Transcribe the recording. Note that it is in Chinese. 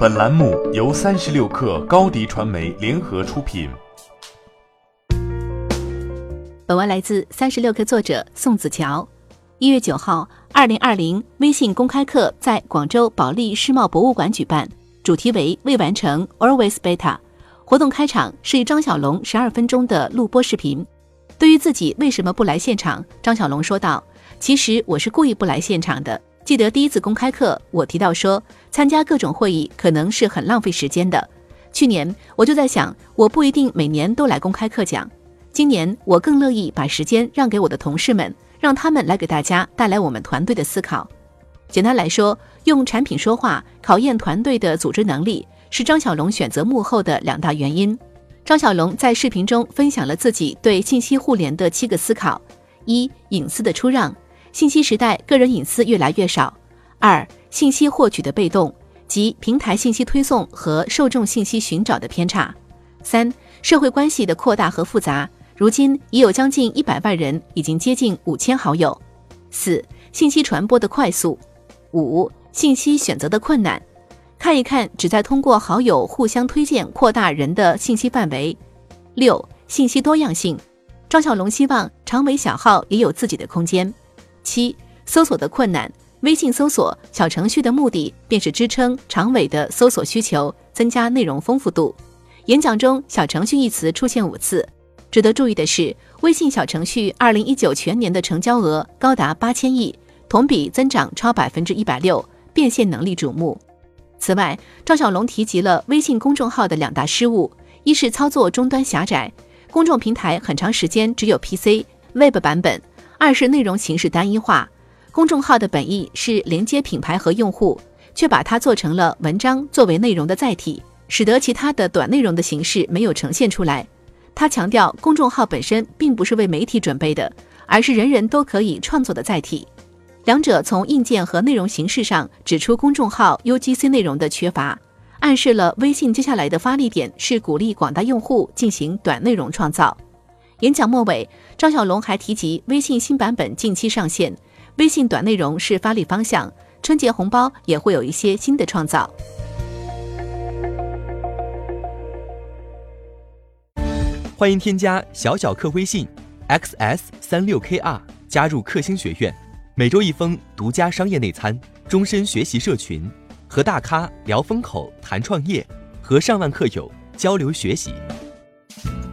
本栏目由三十六氪高低传媒联合出品。本文来自三十六氪作者宋子乔。一月九号，二零二零微信公开课在广州保利世贸博物馆举办，主题为“未完成 Always Beta”。活动开场是张小龙十二分钟的录播视频。对于自己为什么不来现场，张小龙说道：“其实我是故意不来现场的。”记得第一次公开课，我提到说，参加各种会议可能是很浪费时间的。去年我就在想，我不一定每年都来公开课讲。今年我更乐意把时间让给我的同事们，让他们来给大家带来我们团队的思考。简单来说，用产品说话，考验团队的组织能力，是张小龙选择幕后的两大原因。张小龙在视频中分享了自己对信息互联的七个思考：一、隐私的出让。信息时代，个人隐私越来越少。二、信息获取的被动，即平台信息推送和受众信息寻找的偏差。三、社会关系的扩大和复杂，如今已有将近一百万人，已经接近五千好友。四、信息传播的快速。五、信息选择的困难。看一看，旨在通过好友互相推荐扩大人的信息范围。六、信息多样性。张小龙希望长尾小号也有自己的空间。七、搜索的困难。微信搜索小程序的目的便是支撑长尾的搜索需求，增加内容丰富度。演讲中，“小程序”一词出现五次。值得注意的是，微信小程序二零一九全年的成交额高达八千亿，同比增长超百分之一百六，变现能力瞩目。此外，赵小龙提及了微信公众号的两大失误：一是操作终端狭窄，公众平台很长时间只有 PC、Web 版本。二是内容形式单一化，公众号的本意是连接品牌和用户，却把它做成了文章作为内容的载体，使得其他的短内容的形式没有呈现出来。他强调，公众号本身并不是为媒体准备的，而是人人都可以创作的载体。两者从硬件和内容形式上指出公众号 UGC 内容的缺乏，暗示了微信接下来的发力点是鼓励广大用户进行短内容创造。演讲末尾，张小龙还提及微信新版本近期上线，微信短内容是发力方向，春节红包也会有一些新的创造。欢迎添加小小客微信 xs 三六 kr 加入克星学院，每周一封独家商业内参，终身学习社群，和大咖聊风口谈创业，和上万客友交流学习。